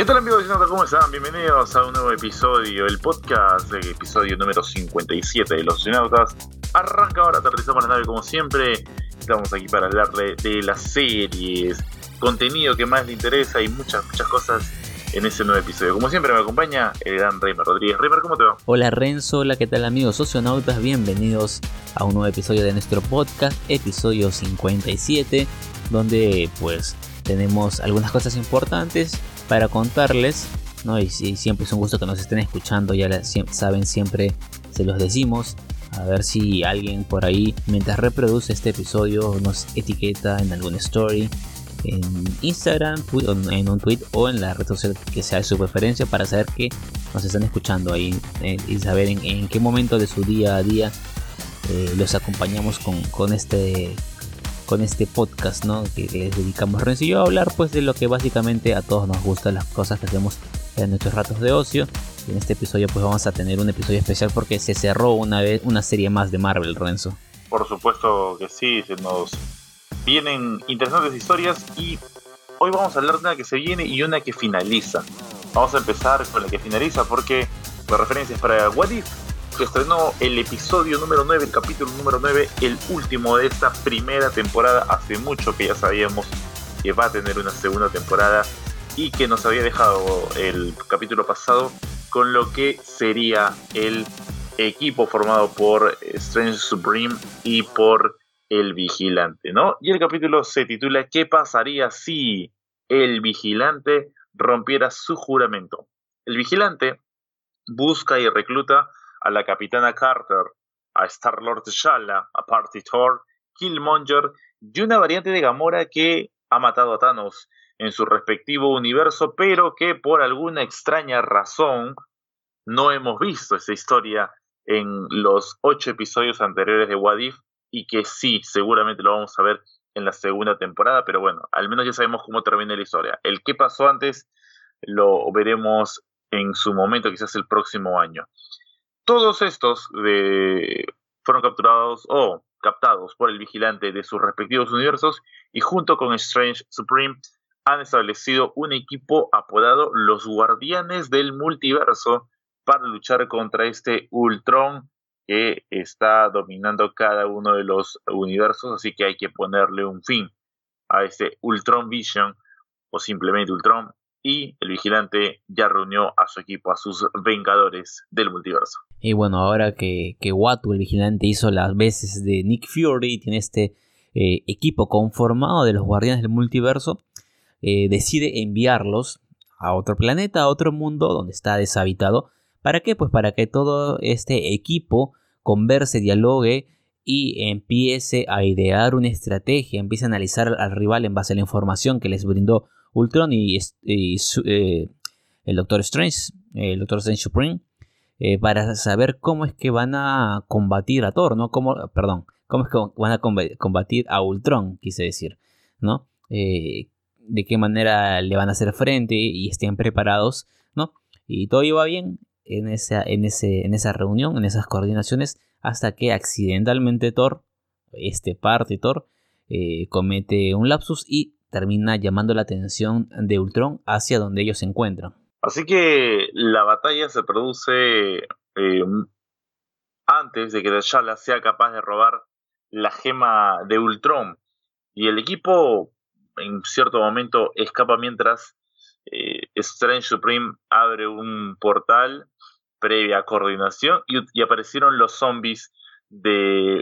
¿Qué tal amigos de ¿Cómo están? Bienvenidos a un nuevo episodio, el podcast, episodio número 57 de Los Sinautas. Arranca ahora, aterrizamos la nave como siempre. Estamos aquí para hablar de, las series, contenido que más le interesa y muchas, muchas cosas en ese nuevo episodio. Como siempre me acompaña el gran Reimer Rodríguez. Reimer, ¿cómo te va? Hola Renzo, hola, ¿qué tal amigos socionautas? Bienvenidos a un nuevo episodio de nuestro podcast, episodio 57, donde pues tenemos algunas cosas importantes para contarles, ¿no? Y, siempre es un gusto que nos estén escuchando, ya saben, siempre se los decimos. A ver si alguien por ahí, mientras reproduce este episodio, nos etiqueta en alguna story, en Instagram, en un tweet o en la red social que sea su preferencia para saber que nos están escuchando ahí eh, y saber en, qué momento de su día a día eh, los acompañamos con, con este con este podcast ¿no? que les dedicamos Renzo a hablar pues de lo que básicamente a todos nos gusta, las cosas que hacemos en nuestros ratos de ocio. Y en este episodio pues vamos a tener un episodio especial porque se cerró una vez una serie más de Marvel, Renzo. Por supuesto que sí, se nos vienen interesantes historias y hoy vamos a hablar de una que se viene y una que finaliza. Vamos a empezar con la que finaliza porque la referencia es para What If, estrenó el episodio número 9, el capítulo número 9, el último de esta primera temporada. Hace mucho que ya sabíamos que va a tener una segunda temporada y que nos había dejado el capítulo pasado con lo que sería el equipo formado por Strange Supreme y por el vigilante, ¿no? Y el capítulo se titula ¿Qué pasaría si el vigilante rompiera su juramento? El vigilante busca y recluta a la Capitana Carter, a Star-Lord Shala, a Party Thor, Killmonger y una variante de Gamora que ha matado a Thanos en su respectivo universo, pero que por alguna extraña razón no hemos visto esa historia en los ocho episodios anteriores de What If y que sí, seguramente lo vamos a ver en la segunda temporada, pero bueno, al menos ya sabemos cómo termina la historia. El qué pasó antes lo veremos en su momento, quizás el próximo año. Todos estos fueron capturados o captados por el vigilante de sus respectivos universos y junto con Strange Supreme han establecido un equipo apodado los Guardianes del Multiverso para luchar contra este Ultron que está dominando cada uno de los universos, así que hay que ponerle un fin a este Ultron Vision o simplemente Ultron y el vigilante ya reunió a su equipo, a sus vengadores del multiverso. Y bueno, ahora que, que Watu, el vigilante, hizo las veces de Nick Fury tiene este eh, equipo conformado de los guardianes del multiverso, eh, decide enviarlos a otro planeta, a otro mundo donde está deshabitado. ¿Para qué? Pues para que todo este equipo converse, dialogue y empiece a idear una estrategia, empiece a analizar al rival en base a la información que les brindó Ultron y, eh, el Doctor Strange, el Doctor Strange Supreme, eh, para saber cómo es que van a combatir a Thor, ¿no? Cómo, perdón, cómo es que van a combatir a Ultron, quise decir, ¿no? Eh, de qué manera le van a hacer frente y estén preparados, ¿no? Y todo iba bien en esa, en, ese, en esa reunión, en esas coordinaciones, hasta que accidentalmente Thor, este parte Thor, comete un lapsus y termina llamando la atención de Ultron hacia donde ellos se encuentran. Así que la batalla se produce eh, antes de que T'Challa sea capaz de robar la gema de Ultron. Y el equipo en cierto momento escapa mientras eh, Strange Supreme abre un portal previa coordinación y, aparecieron los zombies de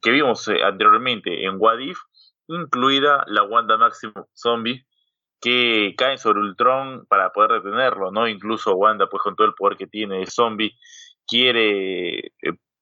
que vimos eh, anteriormente en Wadif incluida la Wanda Maximum Zombie, que caen sobre Ultron para poder detenerlo, ¿no? Incluso Wanda, pues con todo el poder que tiene de zombie, quiere eh,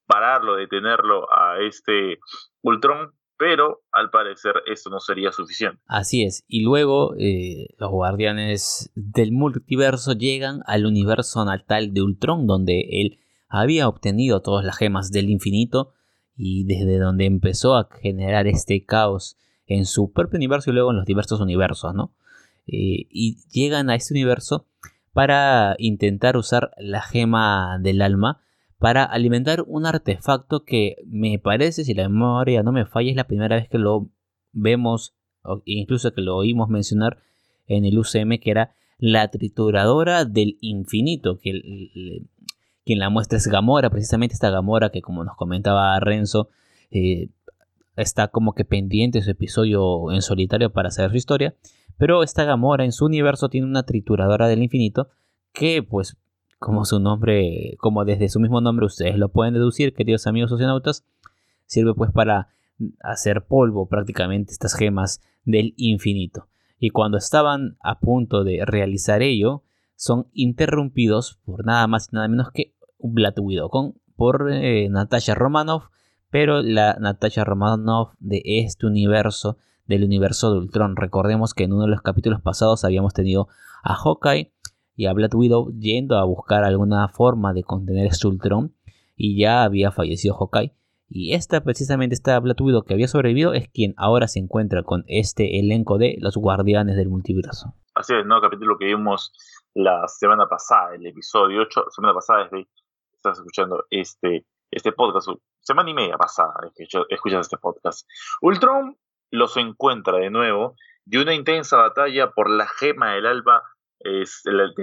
pararlo, detenerlo a este Ultron, pero al parecer esto no sería suficiente. Así es, y luego eh, los guardianes del multiverso llegan al universo natal de Ultron, donde él había obtenido todas las gemas del infinito y desde donde empezó a generar este caos en su propio universo y luego en los diversos universos, ¿no? Eh, y llegan a este universo para intentar usar la gema del alma para alimentar un artefacto que me parece, si la memoria no me falla, es la primera vez que lo vemos, incluso que lo oímos mencionar en el UCM, que era la trituradora del infinito, que quien la muestra es Gamora, precisamente esta Gamora que como nos comentaba Renzo, eh, está como que pendiente su episodio en solitario para saber su historia, pero esta Gamora en su universo tiene una trituradora del infinito que pues como su nombre, como desde su mismo nombre ustedes lo pueden deducir, queridos amigos socionautas, sirve pues para hacer polvo prácticamente estas gemas del infinito. Y cuando estaban a punto de realizar ello, son interrumpidos por nada más y nada menos que Black por eh, Natasha Romanoff, pero la Natasha Romanoff de este universo, del universo de Ultron. Recordemos que en uno de los capítulos pasados habíamos tenido a Hawkeye y a Black Widow yendo a buscar alguna forma de contener este Ultron y ya había fallecido Hawkeye. Y esta, precisamente, esta Black Widow que había sobrevivido es quien ahora se encuentra con este elenco de los Guardianes del Multiverso. Así es, ¿no? Capítulo que vimos la semana pasada, el episodio 8, semana pasada estás escuchando este, este podcast, semana y media pasada que escuchas este podcast. Ultron los encuentra de nuevo y una intensa batalla por la gema del alba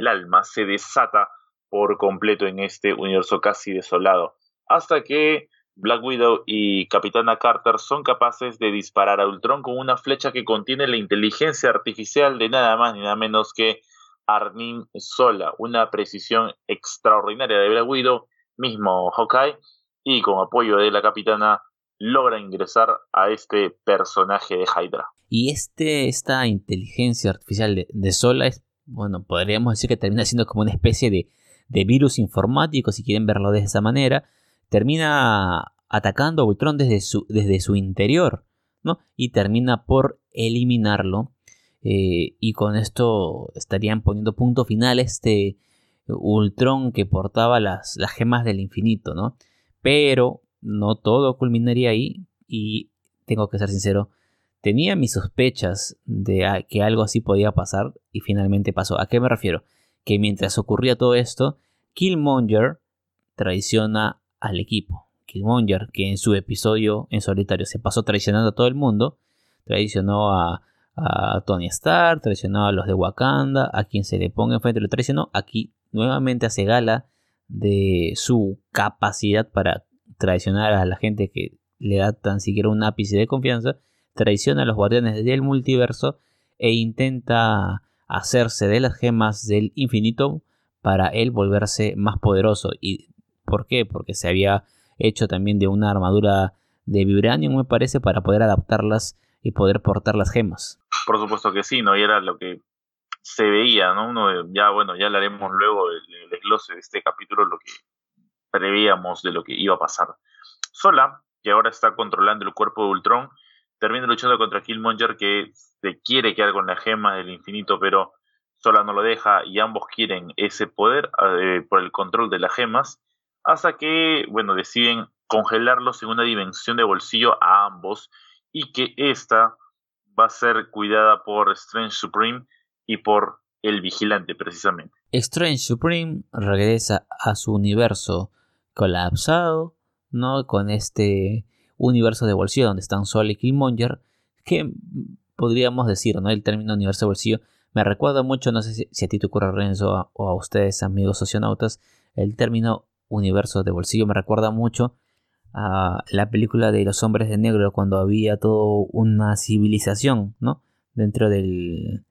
alma se desata por completo en este universo casi desolado, hasta que Black Widow y Capitana Carter son capaces de disparar a Ultron con una flecha que contiene la inteligencia artificial de nada más ni nada menos que Arnim Sola, una precisión extraordinaria de Black Widow, mismo Hawkeye, y con apoyo de la capitana logra ingresar a este personaje de Hydra. Y este, esta inteligencia artificial de, Sola es, bueno, podríamos decir que termina siendo como una especie de, de virus informático, si quieren verlo de esa manera, termina atacando a Ultron desde su, desde su interior, ¿no? Y termina por eliminarlo eh, y con esto estarían poniendo punto final este Ultron que portaba las, las gemas del infinito, ¿no? Pero no todo culminaría ahí y tengo que ser sincero, tenía mis sospechas de que algo así podía pasar y finalmente pasó. ¿A qué me refiero? Que mientras ocurría todo esto, Killmonger traiciona al equipo. Killmonger, que en su episodio en solitario se pasó traicionando a todo el mundo, traicionó a, Tony Stark, traicionó a los de Wakanda, a quien se le ponga enfrente lo traicionó, aquí nuevamente hace gala de su capacidad para traicionar a la gente que le da tan siquiera un ápice de confianza, traiciona a los guardianes del multiverso e intenta hacerse de las gemas del infinito para él volverse más poderoso. ¿Y por qué? Porque se había hecho también de una armadura de vibranium, me parece, para poder adaptarlas y poder portar las gemas. Por supuesto que sí, ¿no? Y era lo que se veía, ¿no? Uno ya, bueno, ya hablaremos luego del, desglose de este capítulo, lo que preveíamos de lo que iba a pasar. Sola, que ahora está controlando el cuerpo de Ultron, termina luchando contra Killmonger que se quiere quedar con la gema del infinito, pero Sola no lo deja y ambos quieren ese poder eh, por el control de las gemas, hasta que, bueno, deciden congelarlos en una dimensión de bolsillo a ambos y que esta va a ser cuidada por Strange Supreme y por el vigilante precisamente. Strange Supreme regresa a su universo colapsado, ¿no? Con este universo de bolsillo donde están Sol y Killmonger, que podríamos decir, ¿no? El término universo de bolsillo me recuerda mucho, no sé si, a ti te ocurre Renzo o a ustedes amigos socionautas, el término universo de bolsillo me recuerda mucho a la película de los hombres de negro cuando había toda una civilización, ¿no? Dentro del,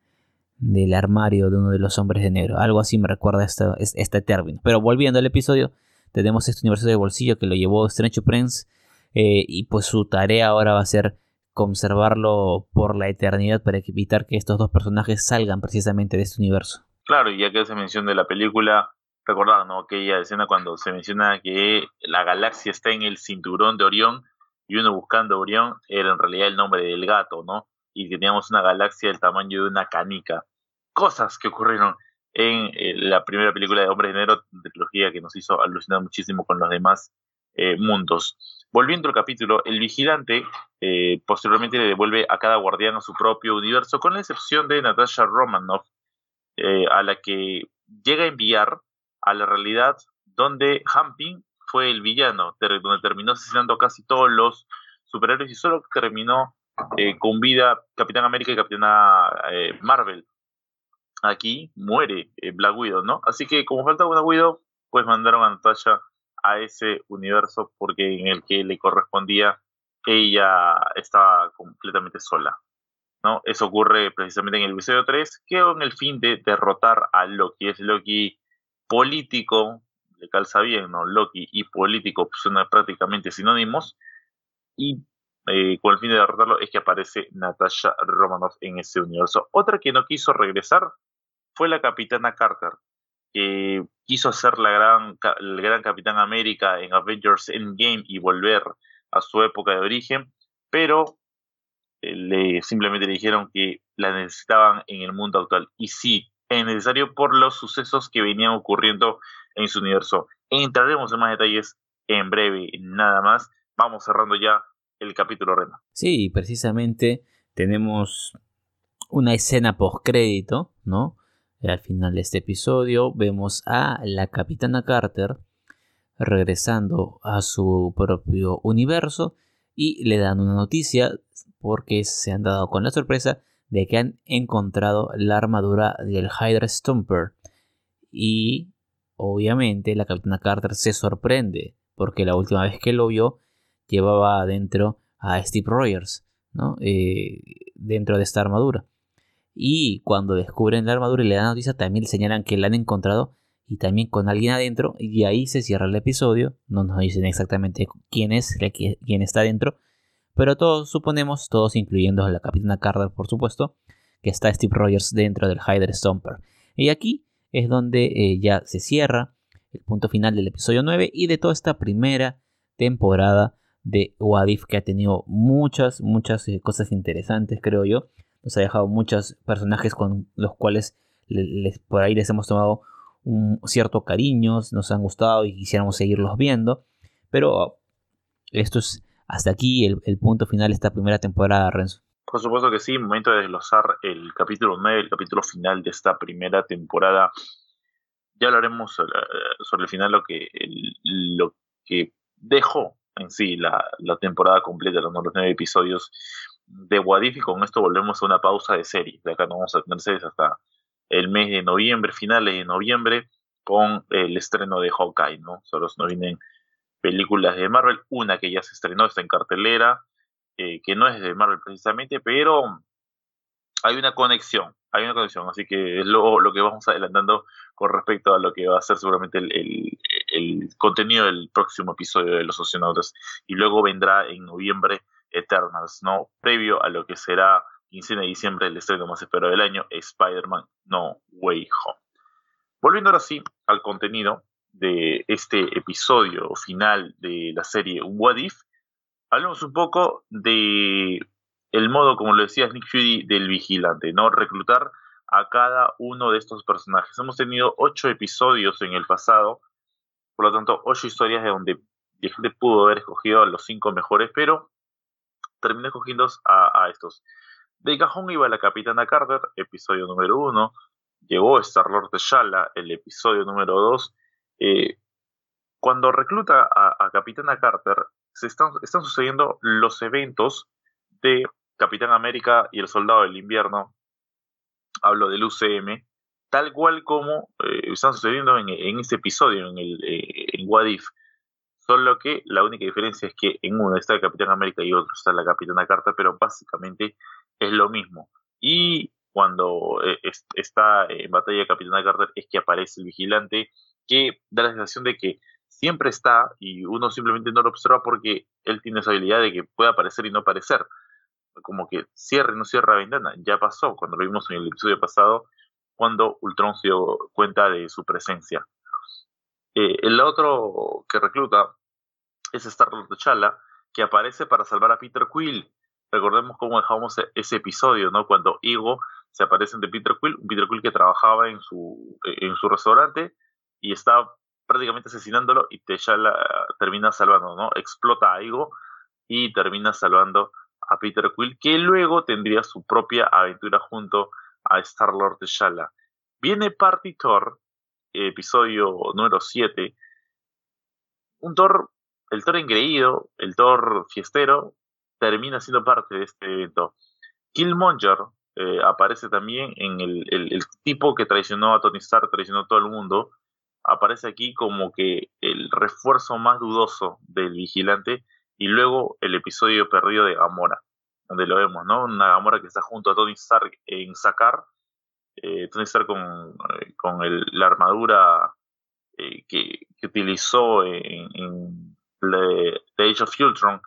del armario de uno de los hombres de negro. Algo así me recuerda este, este término. Pero volviendo al episodio, tenemos este universo de bolsillo que lo llevó Strange Prince eh, y pues su tarea ahora va a ser conservarlo por la eternidad para evitar que estos dos personajes salgan precisamente de este universo. Claro, y ya que se menciona de la película, recordar, ¿no? Aquella escena cuando se menciona que la galaxia está en el cinturón de Orión y uno buscando Orión era en realidad el nombre del gato, ¿no? Y teníamos una galaxia del tamaño de una canica. Cosas que ocurrieron en eh, la primera película de Hombre de Negro, trilogía que nos hizo alucinar muchísimo con los demás eh, mundos. Volviendo al capítulo, el vigilante eh, posteriormente le devuelve a cada guardián su propio universo, con la excepción de Natasha Romanoff, a la que llega a enviar a la realidad donde Hamping fue el villano, donde terminó asesinando casi todos los superhéroes y solo terminó con vida Capitán América y Capitana Marvel. Aquí muere eh, Black Widow, ¿no? Así que como falta una Widow, pues mandaron a Natasha a ese universo porque en el que le correspondía ella estaba completamente sola. ¿no? Eso ocurre precisamente en el episodio 3, que con el fin de derrotar a Loki. Es Loki político, le calza bien, ¿no? Loki y político son prácticamente sinónimos. Y eh, con el fin de derrotarlo es que aparece Natasha Romanoff en ese universo. Otra que no quiso regresar fue la Capitana Carter, que quiso ser la gran, el gran Capitán América en Avengers Endgame y volver a su época de origen, pero eh, le, simplemente le dijeron que la necesitaban en el mundo actual. Y sí, es necesario por los sucesos que venían ocurriendo en su universo. Entraremos en más detalles en breve, nada más. Vamos cerrando ya el capítulo Rema. Sí, precisamente tenemos una escena post crédito, ¿no? Al final de este episodio vemos a la capitana Carter regresando a su propio universo y le dan una noticia porque se han dado con la sorpresa de que han encontrado la armadura del Hydra Stomper y obviamente la capitana Carter se sorprende porque la última vez que lo vio llevaba adentro a Steve Rogers ¿no? Eh, dentro de esta armadura y cuando descubren la armadura y le dan noticia, también señalan que la han encontrado y también con alguien adentro. Y ahí se cierra el episodio. No nos dicen exactamente quién es, quién está adentro. Pero todos suponemos, todos incluyendo a la Capitana Carter, por supuesto, que está Steve Rogers dentro del Hydra Stomper. Y aquí es donde eh, ya se cierra el punto final del episodio 9 y de toda esta primera temporada de Wadif que ha tenido muchas, muchas eh, cosas interesantes, creo yo nos ha dejado muchos personajes con los cuales por ahí les hemos tomado un cierto cariño, nos han gustado y quisiéramos seguirlos viendo. Pero esto es hasta aquí el, punto final de esta primera temporada, Renzo. Por supuesto que sí, momento de desglosar el capítulo 9, el capítulo final de esta primera temporada. Ya hablaremos sobre, el final, lo que, lo que dejó en sí la, temporada completa, los nueve episodios de Wadif y con esto volvemos a una pausa de serie. De acá no vamos a tener series hasta el mes de noviembre, finales de noviembre, con el estreno de Hawkeye, ¿no? Solo nos vienen películas de Marvel, una que ya se estrenó, está en cartelera, eh, que no es de Marvel precisamente, pero hay una conexión, hay una conexión, así que es lo, lo que vamos adelantando con respecto a lo que va a ser seguramente el, el, el contenido del próximo episodio de Los Oceanautas. Y luego vendrá en noviembre Eternals, ¿no? Previo a lo que será 15 de diciembre el estreno más esperado del año, Spider-Man No Way Home. Volviendo ahora sí al contenido de este episodio final de la serie What If, hablemos un poco de el modo, como lo decía Nick Fury, del vigilante, ¿no? Reclutar a cada uno de estos personajes. Hemos tenido ocho episodios en el pasado, por lo tanto, ocho historias de donde la gente pudo haber escogido a los cinco mejores, pero terminé escogiendo a, estos. De cajón iba la Capitana Carter, episodio número uno. Llegó Star-Lord T'Challa, el episodio número dos. Eh, cuando recluta a, Capitana Carter, se están, sucediendo los eventos de Capitán América y el Soldado del Invierno. Hablo del UCM, tal cual como eh, están sucediendo en, este episodio, en, el, eh. Solo que la única diferencia es que en uno está el Capitán América y otro está la Capitana Carter, pero básicamente es lo mismo. Y cuando eh, está en batalla Capitana Carter es que aparece el vigilante, que da la sensación de que siempre está y uno simplemente no lo observa porque él tiene esa habilidad de que puede aparecer y no aparecer. Como que cierra y no cierra la ventana. Ya pasó cuando lo vimos en el episodio pasado, cuando Ultron se dio cuenta de su presencia. Eh, el otro que recluta es Star-Lord T'Challa, que aparece para salvar a Peter Quill. Recordemos cómo dejamos e-, ese episodio, ¿no? Cuando Ego se aparece de Peter Quill, un Peter Quill que trabajaba en su, en su restaurante y está prácticamente asesinándolo y T'Challa termina salvando, ¿no? Explota a Ego y termina salvando a Peter Quill, que luego tendría su propia aventura junto a Star-Lord T'Challa. Viene Party Thor, episodio número 7, un Thor el Thor engreído, el Thor fiestero, termina siendo parte de este evento. Killmonger, eh, aparece también en el, tipo que traicionó a Tony Stark, traicionó a todo el mundo, aparece aquí como que el refuerzo más dudoso del vigilante y luego el episodio perdido de Gamora, donde lo vemos, ¿no? Una Gamora que está junto a Tony Stark en Sakar, eh, Tony Stark con, eh, la armadura eh, que, utilizó en The Age of Ultron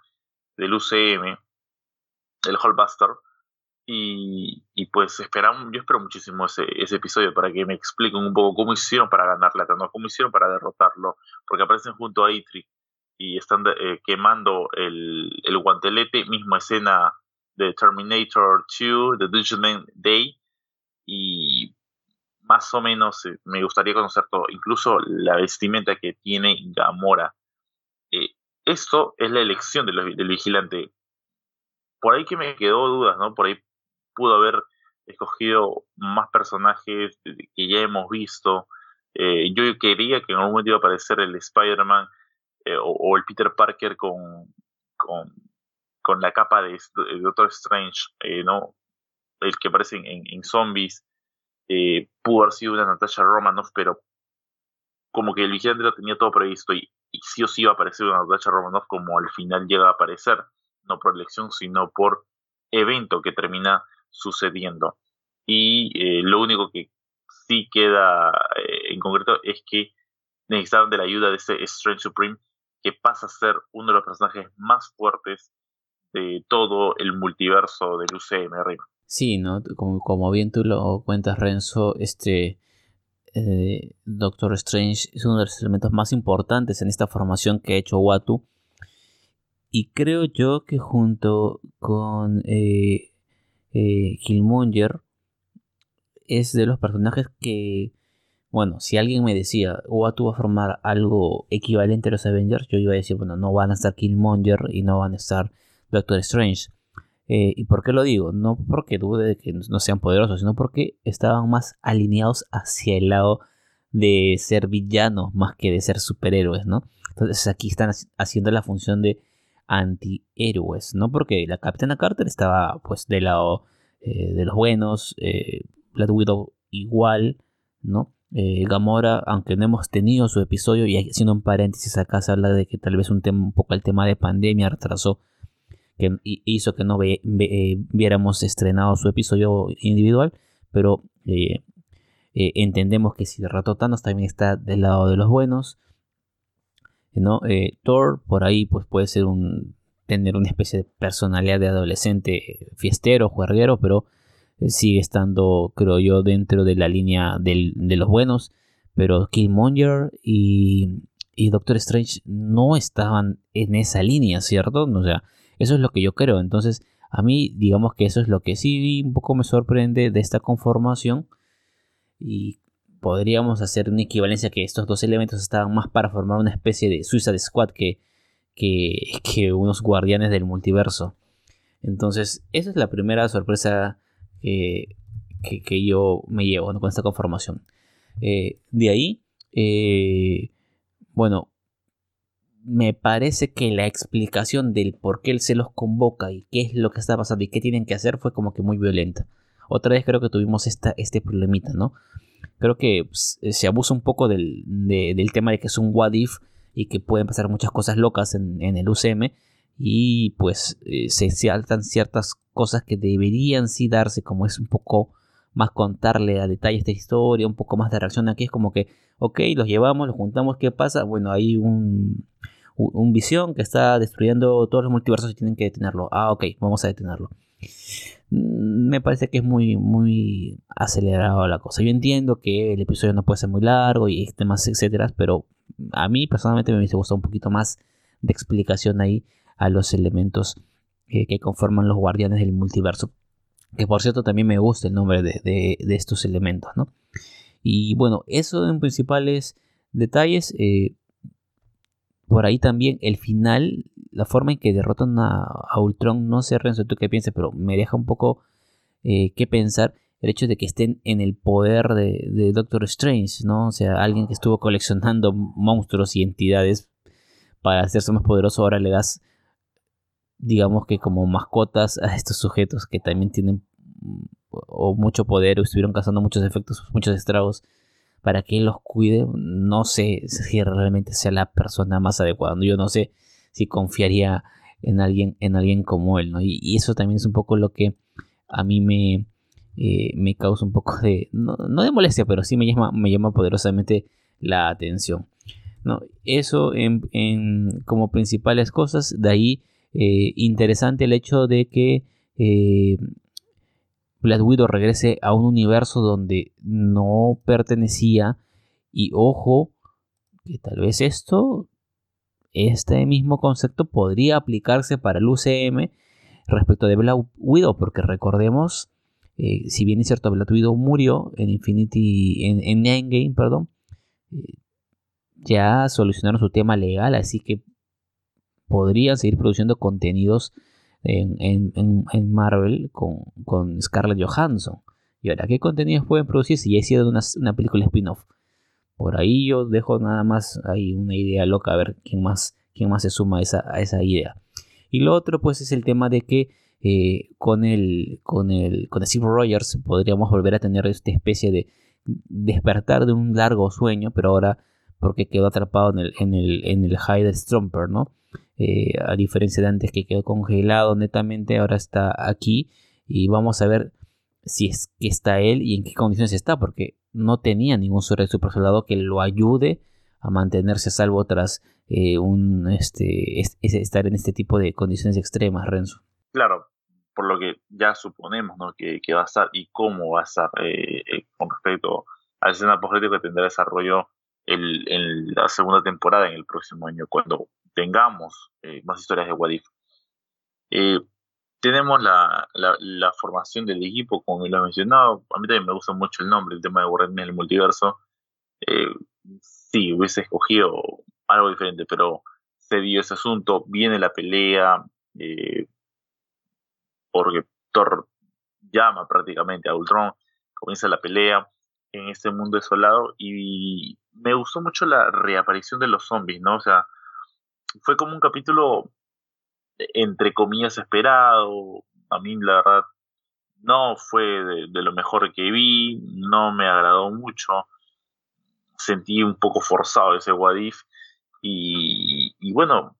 del UCM, el Hallbuster, y, y, pues esperamos, yo espero muchísimo ese, episodio para que me expliquen un poco cómo hicieron para ganar la ¿no? cómo hicieron para derrotarlo, porque aparecen junto a Itri y están eh, quemando el, el, guantelete, misma escena de Terminator 2, The Judgment Day, y más o menos eh, me gustaría conocer todo, incluso la vestimenta que tiene Gamora. Esto es la elección del, vigilante. Por ahí que me quedó dudas, ¿no? Por ahí pudo haber escogido más personajes que ya hemos visto. Eh, yo quería que en algún momento iba a aparecer el Spider-Man eh, o, el Peter Parker con, con, con la capa de, Doctor Strange, eh, ¿no? El que aparece en, en Zombies. pudo haber sido una Natasha Romanoff, pero como que el vigilante lo tenía todo previsto y, y sí o sí iba a aparecer una Natasha Romanoff como al final llega a aparecer, no por elección, sino por evento que termina sucediendo. Y eh, lo único que sí queda eh, en concreto es que necesitaban de la ayuda de ese Strange Supreme, que pasa a ser uno de los personajes más fuertes de todo el multiverso del UCM, Sí, ¿no? Como bien tú lo cuentas, Renzo, este eh, Doctor Strange es uno de los elementos más importantes en esta formación que ha hecho Watu. Y creo yo que junto con eh, Killmonger es de los personajes que, bueno, si alguien me decía, Watu va a formar algo equivalente a los Avengers, yo iba a decir, bueno, no van a estar Killmonger y no van a estar Doctor Strange. Eh, ¿Y por qué lo digo? No porque dude de que no sean poderosos, sino porque estaban más alineados hacia el lado de ser villanos más que de ser superhéroes, ¿no? Entonces aquí están haciendo la función de antihéroes, ¿no? Porque la Capitana Carter estaba pues del lado eh, de los buenos, eh, Black Widow igual, ¿no? Eh, Gamora, aunque no hemos tenido su episodio, y haciendo un paréntesis acá se habla de que tal vez un, un poco el tema de pandemia retrasó, que hizo que no viéramos estrenado su episodio individual, pero entendemos que si derrotó Thanos también está del lado de los buenos, ¿no? Eh, Thor por ahí pues puede ser un tener una especie de personalidad de adolescente fiestero, juerguero, pero eh, sigue estando, creo yo, dentro de la línea de los buenos. Pero Killmonger y, y, Doctor Strange no estaban en esa línea, ¿cierto? O sea, eso es lo que yo creo. Entonces, a mí, digamos que eso es lo que sí un poco me sorprende de esta conformación. Y podríamos hacer una equivalencia que estos dos elementos estaban más para formar una especie de Suicide Squad que, que, unos guardianes del multiverso. Entonces, esa es la primera sorpresa que, que, yo me llevo con esta conformación. Eh, de ahí, eh, bueno, me parece que la explicación del por qué él se los convoca y qué es lo que está pasando y qué tienen que hacer fue como que muy violenta. Otra vez creo que tuvimos esta, este problemita, ¿no? creo que pues, eh, se abusa un poco del, tema de que es un what if y que pueden pasar muchas cosas locas en, el UCM y pues eh, se saltan ciertas cosas que deberían sí darse como es un poco más contarle a detalle esta historia, un poco más de reacción aquí es como que, ok, los llevamos, los juntamos, ¿qué pasa? Bueno, hay un, un visión que está destruyendo todos los multiversos y tienen que detenerlo. Ah, ok, vamos a detenerlo. Mm, me parece que es muy, muy acelerado la cosa. Yo entiendo que el episodio no puede ser muy largo y temas, etcétera, pero a mí personalmente me hubiese gustado un poquito más de explicación ahí a los elementos que conforman los guardianes del multiverso. Que por cierto también me gusta el nombre de, estos elementos, ¿no? Y bueno, eso en principales detalles. Eh, por ahí también el final, la forma en que derrotan a, Ultron, no sé Renzo tú qué piensas, pero me deja un poco eh, que pensar el hecho de que estén en el poder de, Doctor Strange, ¿no? O sea, alguien que estuvo coleccionando monstruos y entidades para hacerse más poderoso, ahora le das, digamos que como mascotas a estos sujetos que también tienen o mucho poder o estuvieron causando muchos efectos, muchos estragos para que él los cuide, no sé si realmente sea la persona más adecuada. Yo no sé si confiaría en alguien, en alguien como él, ¿no? Y, eso también es un poco lo que a mí me, eh, me causa un poco de, no, de molestia, pero sí me llama, me llama poderosamente la atención. ¿no? Eso en, como principales cosas, de ahí eh, interesante el hecho de que eh, Black Widow regrese a un universo donde no pertenecía y ojo que tal vez esto este mismo concepto podría aplicarse para el UCM respecto de Black Widow porque recordemos eh, si bien es cierto Black Widow murió en Infinity en, en Endgame perdón eh, ya solucionaron su tema legal así que podrían seguir produciendo contenidos en, Marvel con, Scarlett Johansson. Y ahora, ¿qué contenidos pueden producir si ya hicieron una, película spin-off? Por ahí yo dejo nada más ahí una idea loca a ver quién más, quién más se suma a esa, a esa idea. Y lo otro pues es el tema de que eh, con el con el con Steve Rogers podríamos volver a tener esta especie de despertar de un largo sueño, pero ahora porque quedó atrapado en el en el en el Hyder Strumper, ¿no? Eh, a diferencia de antes que quedó congelado netamente, ahora está aquí y vamos a ver si es que está él y en qué condiciones está, porque no tenía ningún super soldado que lo ayude a mantenerse a salvo tras eh, un, este, estar en este tipo de condiciones extremas, Renzo. Claro, por lo que ya suponemos que, va a estar y cómo va a estar eh, con respecto a la escena que tendrá desarrollo en la segunda temporada en el próximo año, cuando tengamos eh, más historias de Wadif. Eh, tenemos la, la, formación del equipo, como lo he mencionado. A mí también me gusta mucho el nombre, el tema de Warren en el multiverso. Eh, sí, hubiese escogido algo diferente, pero se dio ese asunto. Viene la pelea, eh, porque Thor llama prácticamente a Ultron. Comienza la pelea en este mundo desolado y me gustó mucho la reaparición de los zombies, ¿no? O sea, fue como un capítulo entre comillas esperado. A mí la verdad no fue de, lo mejor que vi, no me agradó mucho. Sentí un poco forzado ese Wadif. Y, y bueno,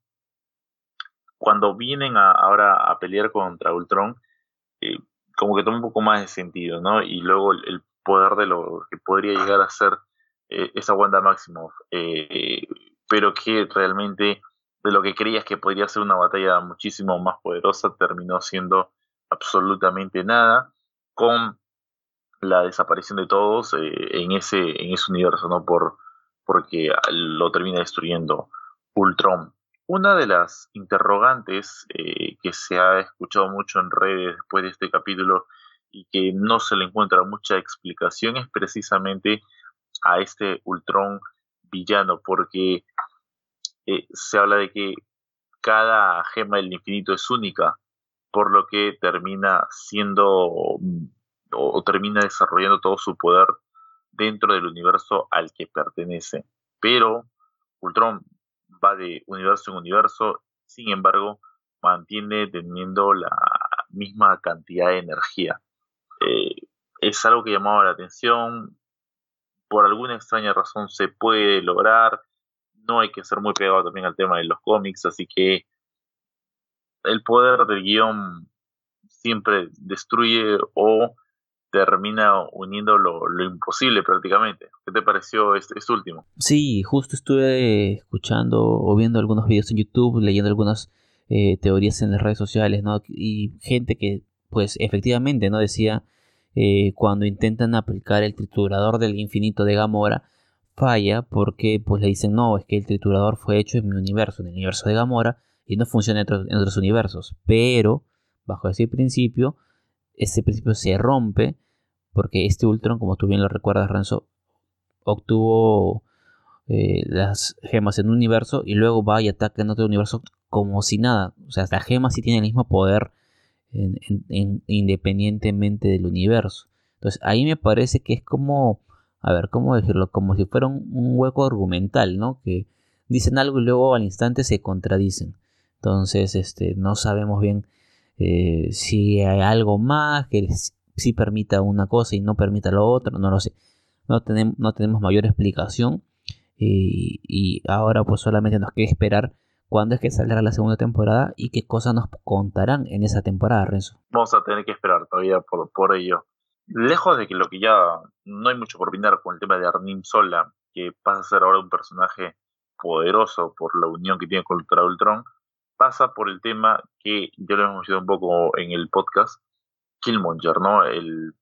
cuando vienen ahora a pelear contra Ultron, eh, como que toma un poco más de sentido, ¿no? Y luego el, poder de lo que podría llegar a ser eh, esa Wanda Maximoff, eh, pero que realmente de lo que creías que podría ser una batalla muchísimo más poderosa, terminó siendo absolutamente nada, con la desaparición de todos eh, en, ese, en ese universo, ¿no? Por, porque lo termina destruyendo Ultron. Una de las interrogantes eh, que se ha escuchado mucho en redes después de este capítulo y que no se le encuentra mucha explicación es precisamente a este Ultron villano, porque eh, se habla de que cada gema del infinito es única, por lo que termina siendo o, termina desarrollando todo su poder dentro del universo al que pertenece. Pero Ultron va de universo en universo, sin embargo, mantiene teniendo la misma cantidad de energía. Eh, es algo que llamaba la atención, por alguna extraña razón se puede lograr, no hay que ser muy pegado también al tema de los cómics, así que el poder del guion siempre destruye o termina uniendo lo, imposible prácticamente. ¿Qué te pareció este, este, último? Sí, justo estuve escuchando o viendo algunos videos en YouTube, leyendo algunas eh, teorías en las redes sociales, ¿no? Y gente que, pues, efectivamente, ¿no? Decía, eh, cuando intentan aplicar el triturador del infinito de Gamora, falla porque pues le dicen no, es que el triturador fue hecho en mi universo, en el universo de Gamora, y no funciona en otros, universos. Pero, bajo ese principio, ese principio se rompe porque este Ultron, como tú bien lo recuerdas, Renzo, obtuvo eh, las gemas en un universo y luego va y ataca en otro universo como si nada. O sea, la gema sí tiene el mismo poder independientemente del universo. Entonces ahí me parece que es como a ver, ¿cómo decirlo? Como si fuera un, hueco argumental, ¿no? Que dicen algo y luego al instante se contradicen. Entonces, este, no sabemos bien eh, si hay algo más, que sí permita una cosa y no permita lo otro, no lo sé. No tenemos, mayor explicación y, ahora pues solamente nos queda esperar cuándo es que saldrá la segunda temporada y qué cosas nos contarán en esa temporada, Renzo. Vamos a tener que esperar todavía por ello. Lejos de que lo que ya no hay mucho por brindar con el tema de Arnim Sola, que pasa a ser ahora un personaje poderoso por la unión que tiene con Ultra Ultron, pasa por el tema que ya lo hemos mencionado un poco en el podcast, Killmonger, ¿no? El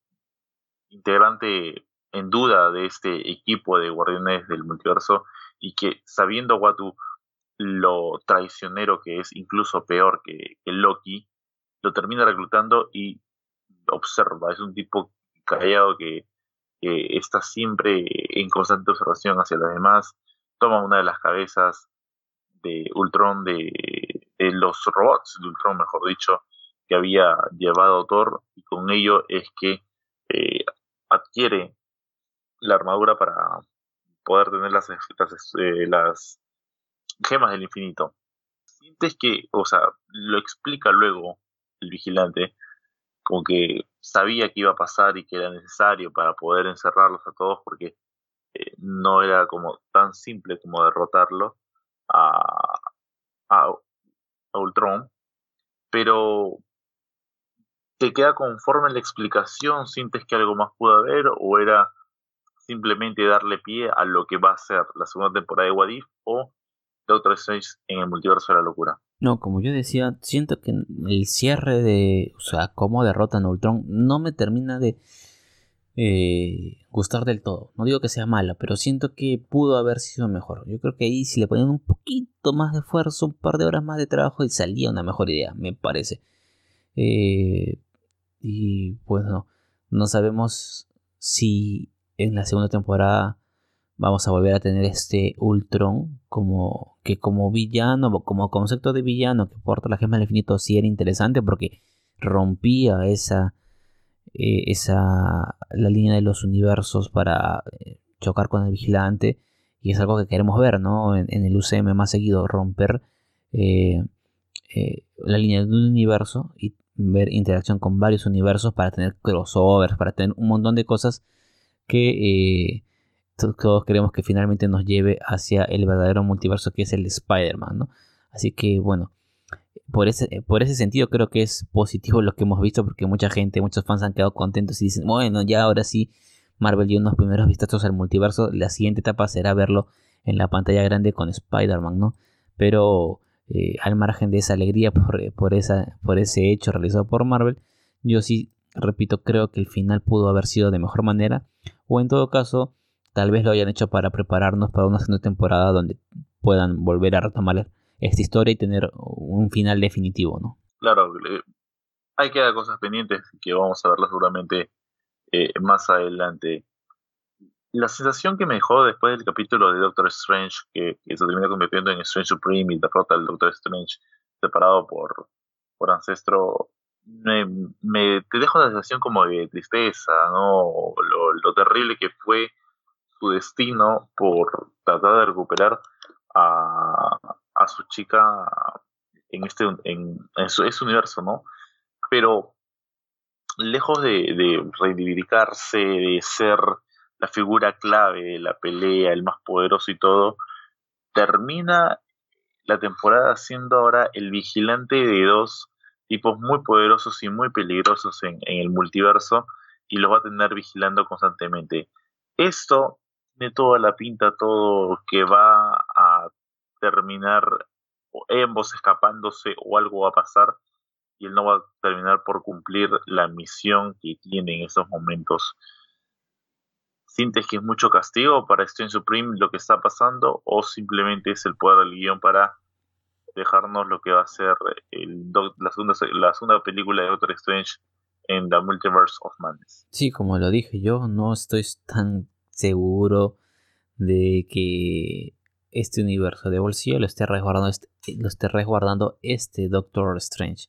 integrante en duda de este equipo de guardianes del multiverso y que sabiendo Watu lo traicionero que es, incluso peor que, Loki, lo termina reclutando y observa, es un tipo callado que, está siempre en constante observación hacia los demás, toma una de las cabezas de Ultron, de, los robots de Ultron, mejor dicho, que había llevado Thor, y con ello es que eh, adquiere la armadura para poder tener las, las, eh, las gemas del infinito. Sientes que, o sea, lo explica luego el vigilante, como que sabía que iba a pasar y que era necesario para poder encerrarlos a todos, porque eh, no era como tan simple como derrotarlo a, a, Ultron, pero ¿te queda conforme la explicación? ¿Sientes que algo más pudo haber o era simplemente darle pie a lo que va a ser la segunda temporada de Wadif o Doctor Strange en el multiverso de la locura. No, como yo decía, siento que el cierre de, o sea, cómo derrotan a Ultron no me termina de eh, gustar del todo. No digo que sea mala, pero siento que pudo haber sido mejor. Yo creo que ahí si le ponían un poquito más de esfuerzo, un par de horas más de trabajo, y salía una mejor idea, me parece. Eh, y pues no, no sabemos si en la segunda temporada vamos a volver a tener este Ultron como que como villano, como concepto de villano que porta la gema del infinito sí era interesante porque rompía esa eh, esa la línea de los universos para eh, chocar con el vigilante y es algo que queremos ver ¿no? en, el UCM más seguido romper eh, la línea de un universo y ver interacción con varios universos para tener crossovers para tener un montón de cosas que todos queremos que finalmente nos lleve hacia el verdadero multiverso que es el Spider-Man, ¿no? Así que bueno, por ese, por ese sentido creo que es positivo lo que hemos visto porque mucha gente, muchos fans han quedado contentos y dicen, bueno, ya ahora sí, Marvel dio unos primeros vistazos al multiverso, la siguiente etapa será verlo en la pantalla grande con Spider-Man, ¿no? Pero eh, al margen de esa alegría por, por, esa, por ese hecho realizado por Marvel, yo sí, repito, creo que el final pudo haber sido de mejor manera, o en todo caso, Tal vez lo hayan hecho para prepararnos para una segunda temporada donde puedan volver a retomar esta historia y tener un final definitivo, ¿no? Claro, hay que dar cosas pendientes que vamos a verlas seguramente eh, más adelante. La sensación que me dejó después del capítulo de Doctor Strange, que, se termina convirtiendo en Strange Supreme y derrota al Doctor Strange separado por, por Ancestro, me, me, te deja una sensación como de tristeza, ¿no? Lo terrible que fue destino por tratar de recuperar a, a su chica en este en, su, ese universo, ¿no? Pero lejos de, de reivindicarse, de ser la figura clave de la pelea, el más poderoso y todo, termina la temporada siendo ahora el vigilante de dos tipos muy poderosos y muy peligrosos en, en el multiverso y los va a tener vigilando constantemente. Esto tiene toda la pinta, todo que va a terminar ambos escapándose o algo va a pasar y él no va a terminar por cumplir la misión que tiene en esos momentos. ¿Sientes que es mucho castigo para Strange Supreme lo que está pasando o simplemente es el poder del guion para dejarnos lo que va a ser el, la, segunda, la segunda película de Doctor Strange en The Multiverse of Madness? Sí, como lo dije yo, no estoy tan seguro de que este universo de bolsillo lo esté resguardando este, lo esté resguardando este Doctor Strange.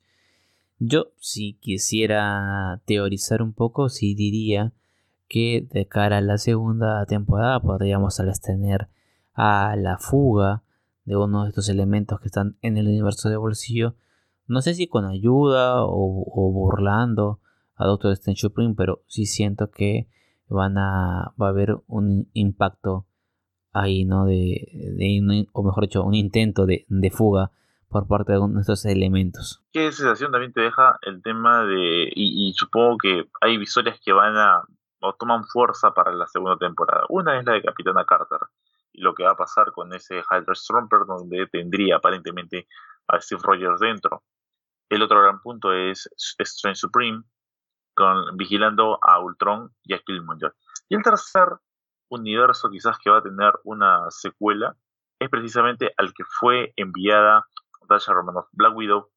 Yo si quisiera teorizar un poco, sí diría que de cara a la segunda temporada podríamos tal vez tener a la fuga de uno de estos elementos que están en el universo de bolsillo. No sé si con ayuda o, o burlando a Doctor Strange Supreme, pero sí siento que van a, va a haber un impacto ahí, ¿no? De, de o mejor dicho, un intento de, de fuga por parte de nuestros elementos. ¿Qué sensación también te deja el tema de, y, supongo que hay historias que van a, o toman fuerza para la segunda temporada? Una es la de Capitana Carter, y lo que va a pasar con ese Hydra Stromper, donde tendría aparentemente a Steve Rogers dentro. El otro gran punto es Strange Supreme, vigilando a Ultron y a Killmonger. Y el tercer universo quizás que va a tener una secuela es precisamente al que fue enviada Natasha Romanoff Black Widow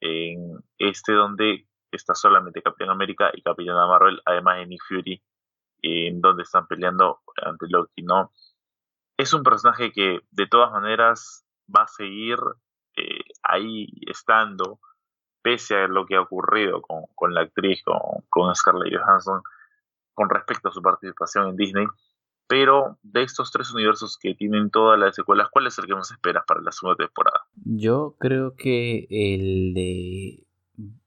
en este donde está solamente Capitán América y Capitana Marvel, además de Nick Fury, en donde están peleando ante Loki, ¿no? Es un personaje que de todas maneras va a seguir eh, ahí estando, pese a lo que ha ocurrido con, la actriz, con, con Scarlett Johansson, con respecto a su participación en Disney, pero de estos tres universos que tienen todas las secuelas, ¿cuál es el que más esperas para la segunda temporada? Yo creo que el de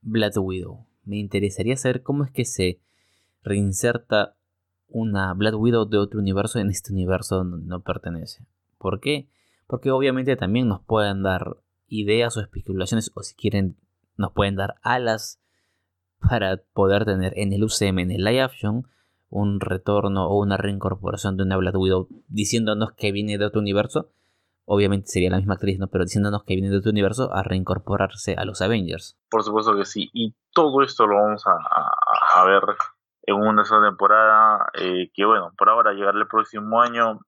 Black Widow. Me interesaría saber cómo es que se reinserta una Black Widow de otro universo en este universo donde no pertenece. ¿Por qué? Porque obviamente también nos pueden dar ideas o especulaciones o si quieren nos pueden dar alas para poder tener en el UCM, en el live action, un retorno o una reincorporación de una Black Widow diciéndonos que viene de otro universo. Obviamente sería la misma actriz, ¿no? Pero diciéndonos que viene de otro universo a reincorporarse a los Avengers. Por supuesto que sí. Y todo esto lo vamos a, ver en una sola temporada. Eh, que bueno, por ahora llegará el próximo año.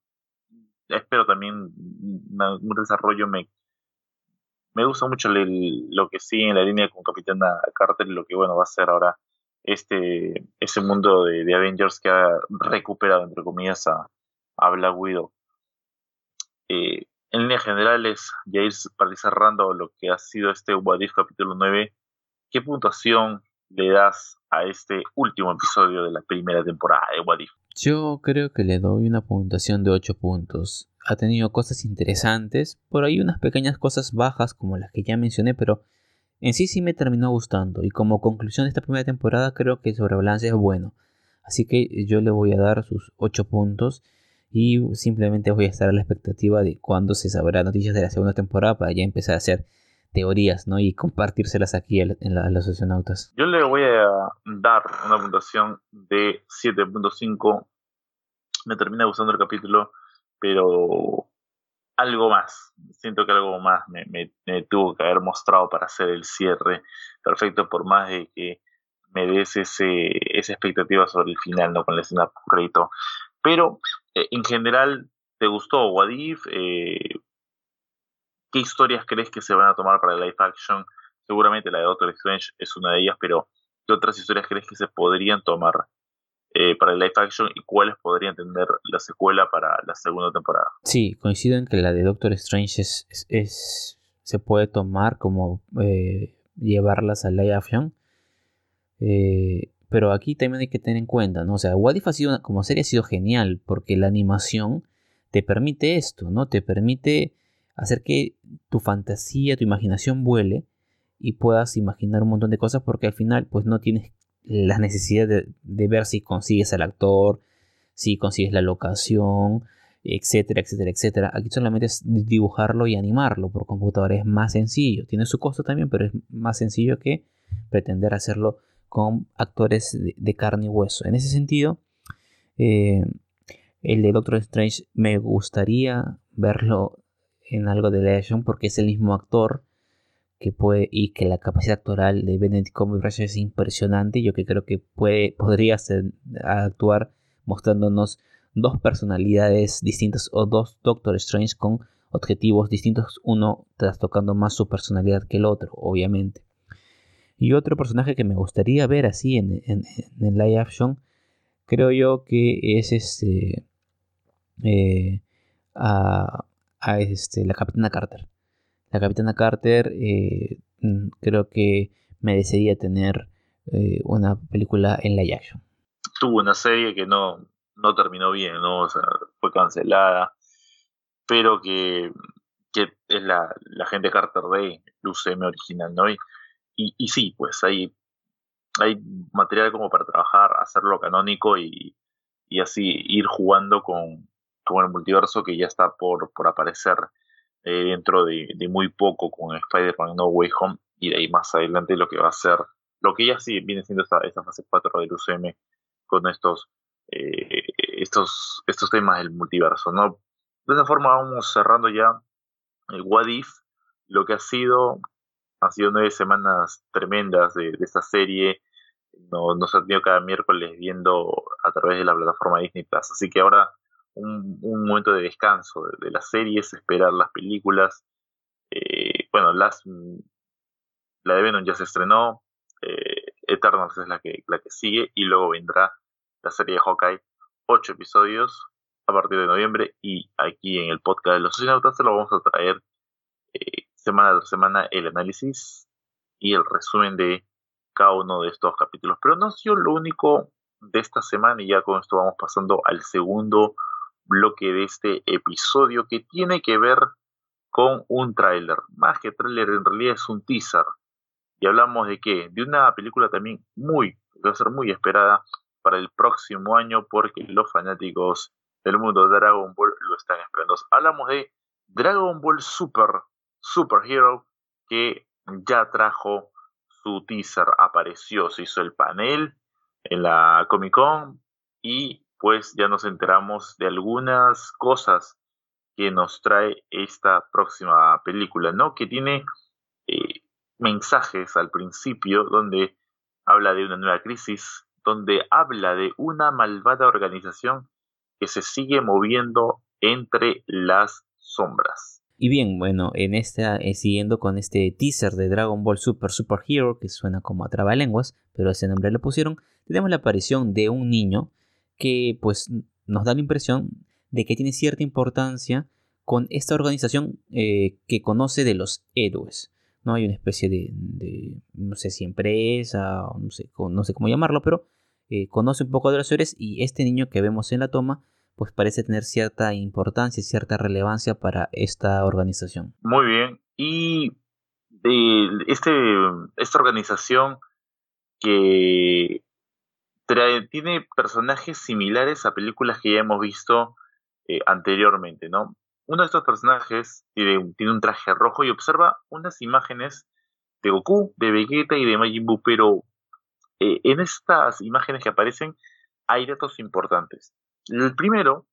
Espero también un desarrollo. Me, me gusta mucho lo que sigue en la línea con Capitana Carter y lo que bueno va a ser ahora este, ese mundo de, Avengers que ha recuperado, entre comillas, a, a Black Widow. Eh, en líneas generales, ya ir para ir cerrando lo que ha sido este What If capítulo 9, ¿qué puntuación le das a este último episodio de la primera temporada de What If? Yo creo que le doy una puntuación de 8 puntos. Ha tenido cosas interesantes, por ahí unas pequeñas cosas bajas como las que ya mencioné, pero en sí sí me terminó gustando y como conclusión de esta primera temporada creo que sobre balance es bueno. Así que yo le voy a dar sus 8 puntos y simplemente voy a estar a la expectativa de cuándo se sabrá noticias de la segunda temporada para ya empezar a hacer teorías ¿no? y compartírselas aquí en, los astronautas. Yo le voy a dar una puntuación de 7.5. Me termina gustando el capítulo, pero algo más. Siento que algo más me, tuvo que haber mostrado para hacer el cierre perfecto, por más de que me des ese, esa expectativa sobre el final, ¿no? Con la escena crédito. Pero, eh, en general, ¿te gustó Wadif? Eh, ¿Qué historias crees que se van a tomar para el live action? Seguramente la de Doctor Strange es una de ellas, pero ¿qué otras historias crees que se podrían tomar eh, para el live action y cuáles podrían tener la secuela para la segunda temporada. Sí, coincido en que la de Doctor Strange es, se puede tomar como eh, llevarlas al live action. Eh, pero aquí también hay que tener en cuenta, ¿no? O sea, What If ha sido como serie ha sido genial porque la animación te permite esto, ¿no? Te permite hacer que tu fantasía, tu imaginación vuele y puedas imaginar un montón de cosas porque al final pues no tienes la necesidad de, ver si consigues al actor, si consigues la locación, etcétera, etcétera, etcétera. Aquí solamente es dibujarlo y animarlo por computadora. Es más sencillo. Tiene su costo también, pero es más sencillo que pretender hacerlo con actores de, carne y hueso. En ese sentido, eh, el de Doctor Strange me gustaría verlo en algo de Legend porque es el mismo actor que puede y que la capacidad actoral de Benedict Cumberbatch es impresionante. Yo que creo que puede, podría actuar mostrándonos dos personalidades distintas o dos Doctor Strange con objetivos distintos, uno trastocando más su personalidad que el otro, obviamente. Y otro personaje que me gustaría ver así en, en, en live action, creo yo que es este, eh, a, a este, la Capitana Carter la Capitana Carter eh, mm, creo que merecería tener eh, una película en la action. Tuvo una serie que no, no terminó bien, ¿no? O sea, fue cancelada, pero que, es la, la gente Carter de UCM original, ¿no? Y, y, sí, pues hay, hay material como para trabajar, hacerlo canónico y, así ir jugando con, con, el multiverso que ya está por, por aparecer eh, dentro de, muy poco con Spider-Man No Way Home y de ahí más adelante lo que va a ser, lo que ya sí viene siendo esta, esta fase 4 del UCM con estos, eh, estos, estos temas del multiverso, ¿no? De esa forma vamos cerrando ya el What If, lo que ha sido, han sido nueve semanas tremendas de, esta serie, no, nos ha tenido cada miércoles viendo a través de la plataforma Disney Plus, así que ahora un, momento de descanso de, las series, esperar las películas, eh, bueno, las, la de Venom ya se estrenó, eh, Eternals es la que, la que sigue y luego vendrá la serie de Hawkeye, ocho episodios a partir de noviembre y aquí en el podcast de los sociónautas se lo vamos a traer eh, semana tras semana el análisis y el resumen de cada uno de estos capítulos. Pero no ha sido lo único de esta semana y ya con esto vamos pasando al segundo bloque de este episodio que tiene que ver con un tráiler. Más que tráiler, en realidad es un teaser. Y hablamos de qué? De una película también muy, va a ser muy esperada para el próximo año porque los fanáticos del mundo de Dragon Ball lo están esperando. Hablamos de Dragon Ball Super, Super Hero, que ya trajo su teaser, apareció, se hizo el panel en la Comic Con y pues ya nos enteramos de algunas cosas que nos trae esta próxima película, ¿no? Que tiene eh, mensajes al principio donde habla de una nueva crisis, donde habla de una malvada organización que se sigue moviendo entre las sombras. Y bien, bueno, en esta, eh, siguiendo con este teaser de Dragon Ball Super Super Hero, que suena como a trabalenguas, pero ese nombre le pusieron, tenemos la aparición de un niño que pues nos da la impresión de que tiene cierta importancia con esta organización eh, que conoce de los héroes. ¿no? Hay una especie de, no sé si empresa, no sé, no sé cómo llamarlo, pero eh, conoce un poco de los héroes y este niño que vemos en la toma pues parece tener cierta importancia y cierta relevancia para esta organización. Muy bien. Y de este, esta organización que tiene personajes similares a películas que ya hemos visto eh, anteriormente, ¿no? Uno de estos personajes tiene, un traje rojo y observa unas imágenes de Goku, de Vegeta y de Majin Buu, pero eh, en estas imágenes que aparecen hay datos importantes. El primero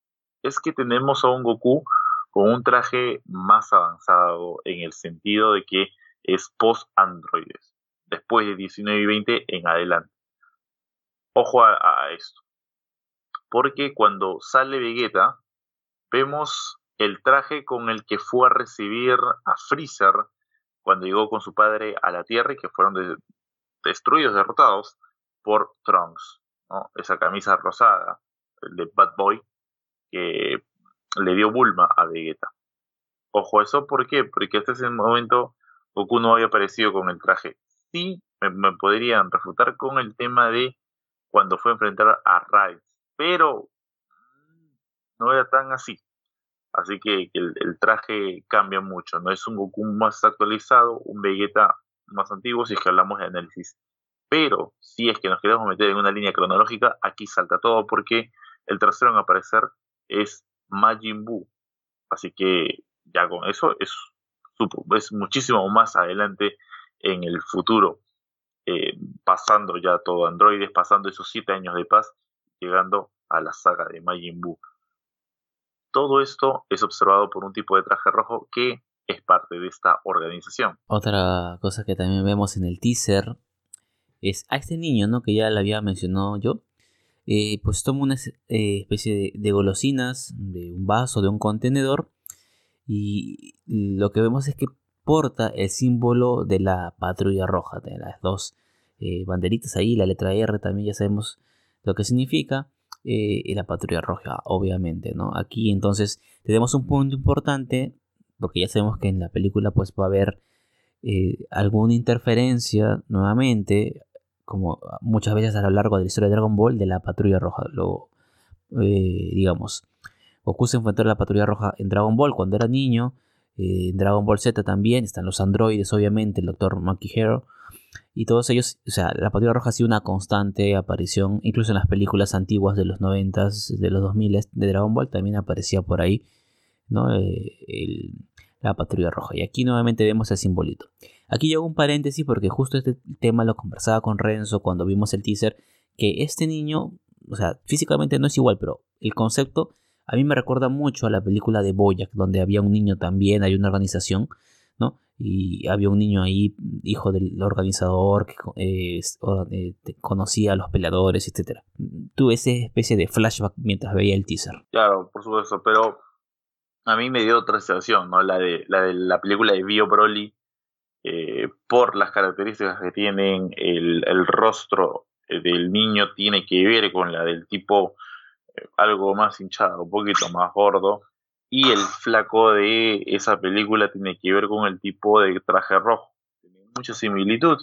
es que tenemos a un Goku con un traje más avanzado en el sentido de que es post-androides, después de 19 y 20 en adelante. Ojo a, a esto, porque cuando sale Vegeta, vemos el traje con el que fue a recibir a Freezer cuando llegó con su padre a la Tierra y que fueron de, destruidos, derrotados por Trunks. Esa camisa rosada, el de Bad Boy, que le dio Bulma a Vegeta. Ojo, ¿eso por qué? Porque hasta ese momento Goku no había aparecido con el traje. Sí, me, podrían refutar con el tema de cuando fue a enfrentar a Raditz, pero no era tan así. Así que el, traje cambia mucho. No es un Goku más actualizado, un Vegeta más antiguos si es que hablamos de análisis. Pero si es que nos queremos meter en una línea cronológica, aquí salta todo porque el tercero en aparecer es Majin Buu. Así que ya con eso es, es muchísimo más adelante en el futuro, eh, pasando ya todo androides, pasando esos siete años de paz, llegando a la saga de Majin Buu. Todo esto es observado por un tipo de traje rojo que es parte de esta organización. Otra cosa que también vemos en el teaser es a este niño, ¿no? Que ya le había mencionado yo. Eh, pues toma una eh, especie de, golosinas, de un vaso, de un contenedor. Y lo que vemos es que porta el símbolo de la patrulla roja, de las dos eh, banderitas ahí, la letra R también ya sabemos lo que significa. y la patrulla roja, obviamente, ¿no? Aquí entonces tenemos un punto importante porque ya sabemos que en la película pues va a haber eh, alguna interferencia nuevamente, como muchas veces a lo largo de la historia de Dragon Ball, de la Patrulla Roja. Lo, eh, digamos, Goku se enfrentó a la Patrulla Roja en Dragon Ball cuando era niño, eh, Dragon Ball Z también, están los androides obviamente, el Dr. Monkey Y todos ellos, o sea, la Patrulla Roja ha sido una constante aparición, incluso en las películas antiguas de los 90, de los 2000 de Dragon Ball, también aparecía por ahí, ¿no? Eh, la Patrulla Roja. Y aquí nuevamente vemos el simbolito. Aquí llego un paréntesis porque justo este tema lo conversaba con Renzo cuando vimos el teaser, que este niño, o sea, físicamente no es igual, pero el concepto a mí me recuerda mucho a la película de Boyack, donde había un niño también, hay una organización, ¿no? Y había un niño ahí, hijo del organizador, que eh, eh, conocía a los peleadores, etc. Tuve esa especie de flashback mientras veía el teaser. Claro, por supuesto, pero a mí me dio otra sensación, ¿no? La de la, de la película de Bio Broly, eh, por las características que tienen, el, el rostro del niño tiene que ver con la del tipo algo más hinchado, un poquito más gordo. Y el flaco de esa película tiene que ver con el tipo de traje rojo. Tiene mucha similitud,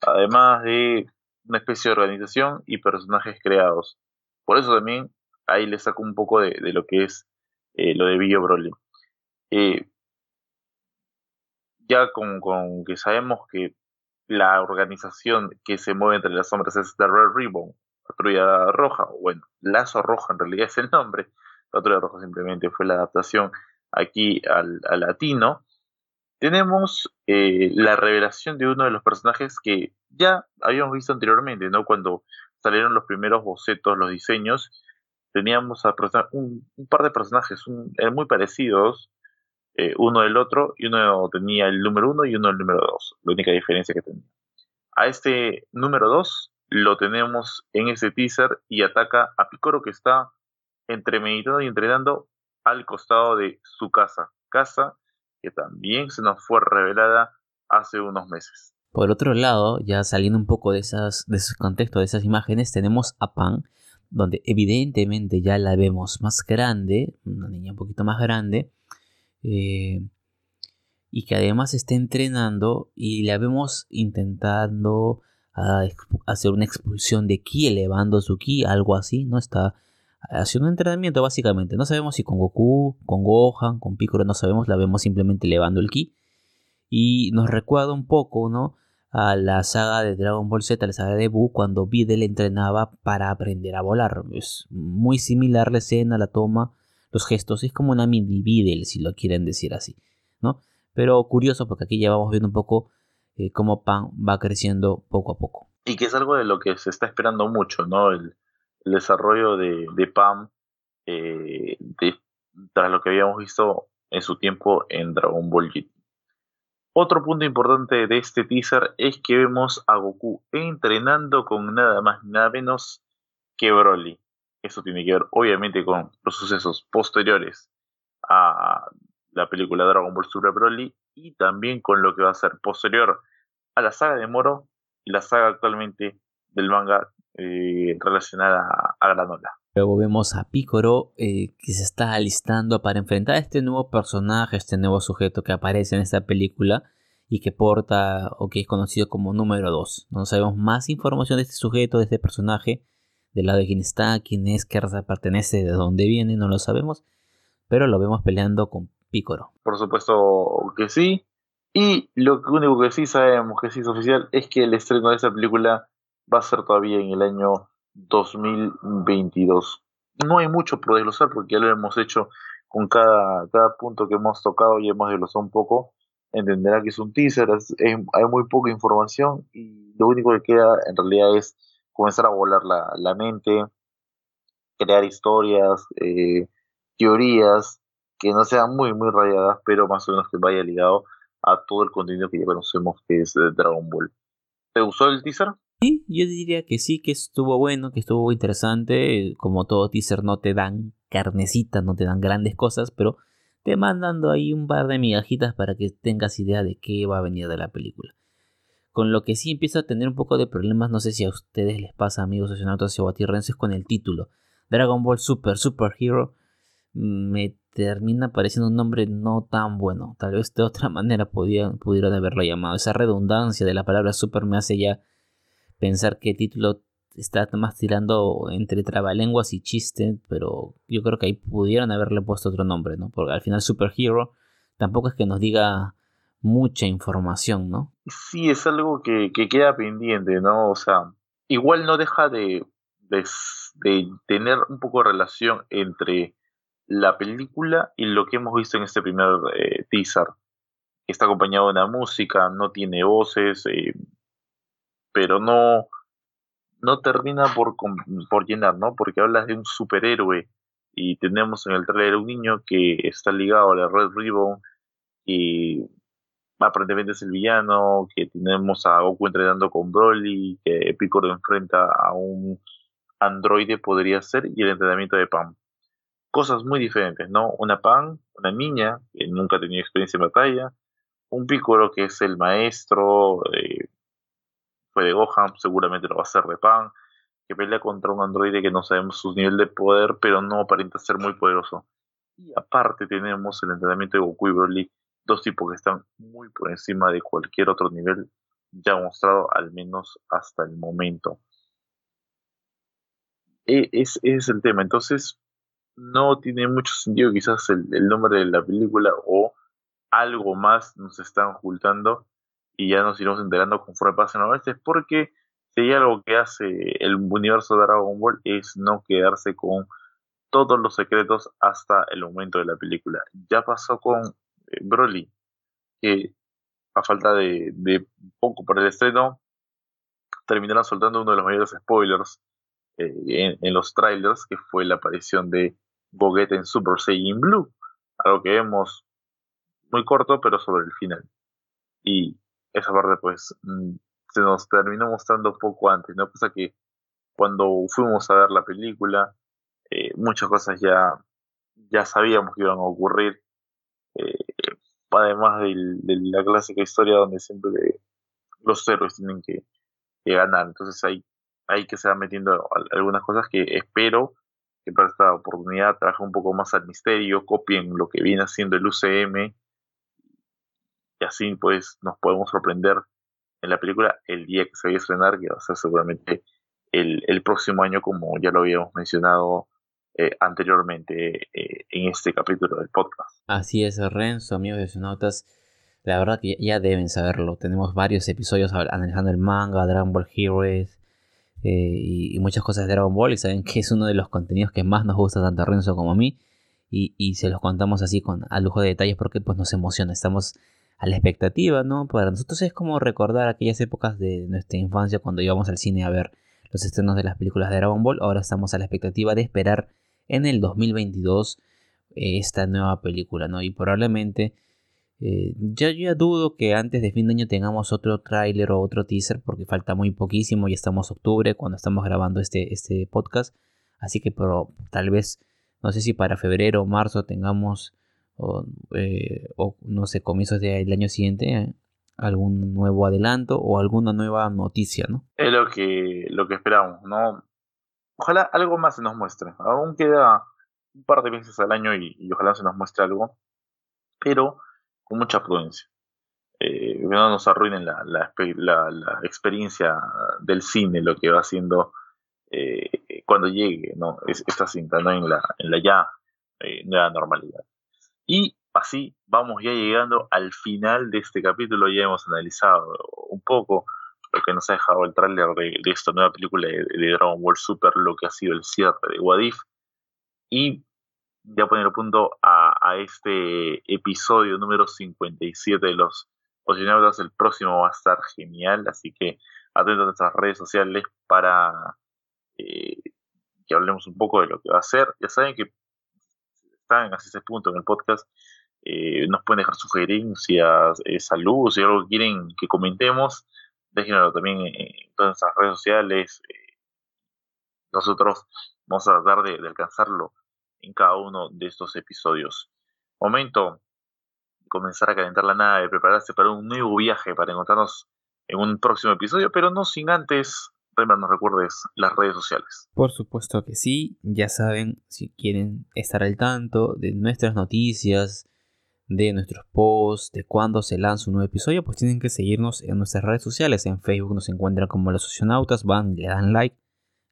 además de una especie de organización y personajes creados. Por eso también ahí le saco un poco de, lo que es eh, lo de Bio Broly. Eh, ya con, con, que sabemos que la organización que se mueve entre las sombras es The Red Ribbon, Patrulla Roja, o bueno, Lazo Roja en realidad es el nombre, Patrulla Roja simplemente fue la adaptación aquí al, latino. Tenemos eh, la revelación de uno de los personajes que ya habíamos visto anteriormente, ¿no? Cuando salieron los primeros bocetos, los diseños, teníamos un, par de personajes eh, muy parecidos, eh, uno del otro, y uno tenía el número uno y uno el número dos, la única diferencia que tenía. A este número dos lo tenemos en ese teaser y ataca a Picoro que está entre meditando y entrenando al costado de su casa. Casa que también se nos fue revelada hace unos meses. Por otro lado, ya saliendo un poco de, esas, de ese contexto, de esas imágenes, tenemos a Pan, donde evidentemente ya la vemos más grande, una niña un poquito más grande, eh, y que además está entrenando y la vemos intentando a hacer una expulsión de ki, elevando su ki, algo así, ¿no? Está haciendo un entrenamiento básicamente. No sabemos si con Goku, con Gohan, con Piccolo, no sabemos, la vemos simplemente elevando el ki. Y nos recuerda un poco, ¿no? A la saga de Dragon Ball Z, la saga de Buu, cuando Videl entrenaba para aprender a volar. Es muy similar la escena, la toma, los gestos. Es como una mini Videl, si lo quieren decir así, ¿no? Pero curioso porque aquí ya vamos viendo un poco eh, cómo Pam va creciendo poco a poco. Y que es algo de lo que se está esperando mucho, ¿no? El, desarrollo de, de eh, tras lo que habíamos visto en su tiempo en Dragon Ball GT. Otro punto importante de este teaser es que vemos a Goku entrenando con nada más nada menos que Broly. Eso tiene que ver obviamente con los sucesos posteriores a la película Dragon Ball Super Broly y también con lo que va a ser posterior a la saga de Moro y la saga actualmente del manga eh, relacionada a, Granola. Luego vemos a Picoro eh, que se está alistando para enfrentar a este nuevo personaje, este nuevo sujeto que aparece en esta película y que porta o que es conocido como número 2. No sabemos más información de este sujeto, de este personaje, del lado de quién está, quién es, qué raza pertenece, de dónde viene, no lo sabemos, pero lo vemos peleando con Por supuesto que sí. Y lo único que sí sabemos que sí es oficial es que el estreno de esa película va a ser todavía en el año 2022. No hay mucho por desglosar porque ya lo hemos hecho con cada, cada punto que hemos tocado y hemos desglosado un poco. Entenderá que es un teaser, hay muy poca información y lo único que queda en realidad es comenzar a volar la, la mente, crear historias, eh, teorías que no sean muy, muy rayadas, pero más o menos que vaya ligado a todo el contenido que ya conocemos que es Dragon Ball. ¿Te gustó el teaser? Sí, yo diría que sí, que estuvo bueno, que estuvo interesante. Como todo teaser no te dan carnecita, no te dan grandes cosas, pero te mandando ahí un par de migajitas para que tengas idea de qué va a venir de la película. Con lo que sí empiezo a tener un poco de problemas, no sé si a ustedes les pasa, amigos oceanautas y guatirrenses, con el título. Dragon Ball Super Super Hero me termina pareciendo un nombre no tan bueno. Tal vez de otra manera podían, pudieron haberlo llamado. Esa redundancia de la palabra super me hace ya pensar que el título está más tirando entre trabalenguas y chiste, pero yo creo que ahí pudieron haberle puesto otro nombre, ¿no? Porque al final Superhero tampoco es que nos diga mucha información, ¿no? Sí, es algo que, queda pendiente, ¿no? O sea, igual no deja de, de, tener un poco de relación entre la película y lo que hemos visto en este primer eh, teaser. Está acompañado de una música, no tiene voces, eh, pero no, no termina por, por llenar, ¿no? Porque hablas de un superhéroe y tenemos en el trailer un niño que está ligado a la Red Ribbon y aparentemente es el villano, que tenemos a Goku entrenando con Broly, que Piccolo enfrenta a un androide podría ser y el entrenamiento de Pam. Cosas muy diferentes, ¿no? Una Pam, una niña que nunca ha tenido experiencia en batalla, un Piccolo que es el maestro, eh, fue de Gohan, seguramente lo va a hacer de Pam, que pelea contra un androide que no sabemos su nivel de poder, pero no aparenta ser muy poderoso. Y aparte tenemos el entrenamiento de Goku y Broly, dos tipos que están muy por encima de cualquier otro nivel ya mostrado, al menos hasta el momento. E, es, ese es el tema. Entonces, no tiene mucho sentido quizás el, nombre de la película o algo más nos están ocultando y ya nos iremos enterando conforme pasen los meses porque si hay algo que hace el universo de Dragon Ball es no quedarse con todos los secretos hasta el momento de la película. Ya pasó con eh, Broly, que a falta de, poco para el estreno, terminaron soltando uno de los mayores spoilers eh, en, los trailers, que fue la aparición de Gogeta en Super Saiyan Blue, algo que vemos muy corto, pero sobre el final. Y esa parte, pues, mm, se nos terminó mostrando poco antes, ¿no? Pasa que cuando fuimos a ver la película, eh, muchas cosas ya, ya sabíamos que iban a ocurrir. Eh, además de, la clásica historia donde siempre los héroes tienen que, ganar. Entonces ahí, hay que se van metiendo algunas cosas que espero que para esta oportunidad traje un poco más al misterio, copien lo que viene haciendo el UCM y así pues nos podemos sorprender en la película el día que se vaya a estrenar, que va a ser seguramente el, el próximo año, como ya lo habíamos mencionado eh, anteriormente eh, en este capítulo del podcast. Así es, Renzo, amigos de Sonotas. La verdad que ya deben saberlo. Tenemos varios episodios analizando el manga, Dragon Ball Heroes eh, y, muchas cosas de Dragon Ball. Y saben que es uno de los contenidos que más nos gusta tanto a Renzo como a mí. Y, se los contamos así con a lujo de detalles porque pues nos emociona. Estamos a la expectativa, ¿no? Para nosotros es como recordar aquellas épocas de nuestra infancia cuando íbamos al cine a ver los estrenos de las películas de Dragon Ball. Ahora estamos a la expectativa de esperar en el 2022 eh, esta nueva película, ¿no? Y probablemente eh, ya, ya dudo que antes de fin de año tengamos otro tráiler o otro teaser porque falta muy poquísimo y estamos octubre cuando estamos grabando este, este podcast. Así que pero, tal vez, no sé si para febrero o marzo tengamos eh, o, no sé, comienzos del año siguiente, algún nuevo adelanto o alguna nueva noticia, ¿no? Es lo que, lo que esperamos, ¿no? Ojalá algo más se nos muestre. Aún queda un par de veces al año y, ojalá se nos muestre algo, pero con mucha prudencia. Eh, no nos arruinen la, experiencia del cine, lo que va haciendo eh, cuando llegue ¿no? esta cinta ¿no? en, la, en la ya nueva normalidad. Y así vamos ya llegando al final de este capítulo. Ya hemos analizado un poco lo que nos ha dejado el tráiler de, esta nueva película de, Dragon Ball Super, lo que ha sido el cierre de Wadif. Y ya poner punto a, este episodio número 57 de los Oceanautas. El próximo va a estar genial, así que atentos a nuestras redes sociales para eh, que hablemos un poco de lo que va a ser. Ya saben que están hasta ese punto en el podcast, eh, nos pueden dejar sugerencias, eh, saludos, si algo que quieren que comentemos, déjenlo también en, todas nuestras redes sociales. Eh, nosotros vamos a tratar de, alcanzarlo en cada uno de estos episodios. Momento de comenzar a calentar la nave, prepararse para un nuevo viaje, para encontrarnos en un próximo episodio, pero no sin antes nos recuerdes las redes sociales. Por supuesto que sí, ya saben, si quieren estar al tanto de nuestras noticias, de nuestros posts, de cuándo se lanza un nuevo episodio, pues tienen que seguirnos en nuestras redes sociales. En Facebook nos encuentran como los socionautas, van, le dan like,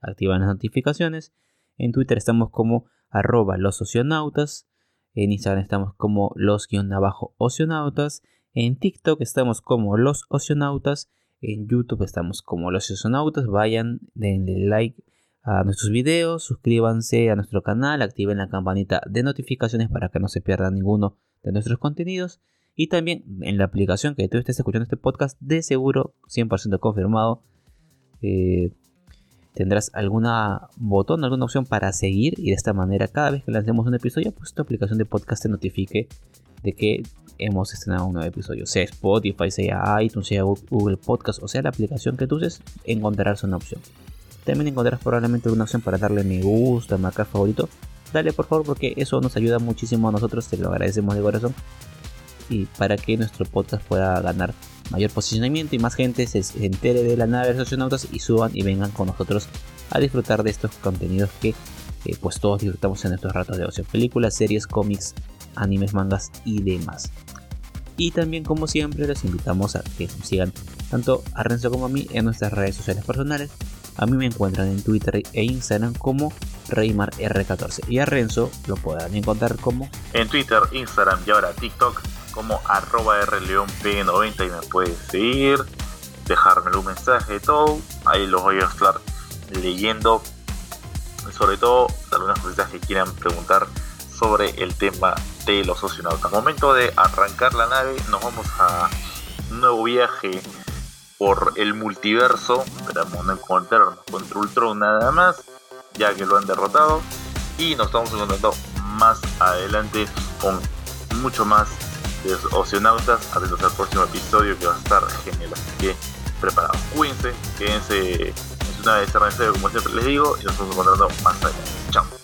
activan las notificaciones. En Twitter estamos como arroba los socionautas. En Instagram estamos como los-ocionautas. En TikTok estamos como Los Oceanautas. En YouTube estamos como Los Oceanautas. Vayan, denle like a nuestros videos, suscríbanse a nuestro canal, activen la campanita de notificaciones para que no se pierdan ninguno de nuestros contenidos. Y también en la aplicación que tú estés escuchando este podcast, de seguro, 100% confirmado, eh, tendrás alguna botón, alguna opción para seguir y de esta manera cada vez que lancemos un episodio, pues tu aplicación de podcast te notifique de que hemos estrenado un nuevo episodio. Sea Spotify, sea iTunes, sea Google Podcast o sea la aplicación que tú uses, encontrarás una opción. También encontrarás probablemente una opción para darle me gusta, marcar favorito. Dale por favor porque eso nos ayuda muchísimo a nosotros, te lo agradecemos de corazón. Y para que nuestro podcast pueda ganar mayor posicionamiento y más gente se entere de la nave de los astronautas y suban y vengan con nosotros a disfrutar de estos contenidos que eh, pues todos disfrutamos en nuestros ratos de ocio. Películas, series, cómics, animes, mangas y demás. Y también como siempre les invitamos a que nos sigan tanto a Renzo como a mí en nuestras redes sociales personales a mí me encuentran en Twitter e Instagram como ReymarR14 y a Renzo lo podrán encontrar como en Twitter, Instagram y ahora TikTok como arroba rleonp90 y me puedes seguir, dejarme un mensaje, todo, ahí los voy a estar leyendo, sobre todo algunas cosas que quieran preguntar sobre el tema de los oceanautas. Momento de arrancar la nave, nos vamos a un nuevo viaje por el multiverso. Esperamos no encontrarnos contra Ultron nada más, ya que lo han derrotado. Y nos estamos encontrando más adelante con mucho más de Oceanautas. Atentos al próximo episodio que va a estar genial. Así que preparados. Cuídense, quédense en su nave de como siempre les digo. Y nos estamos encontrando más adelante. Chao.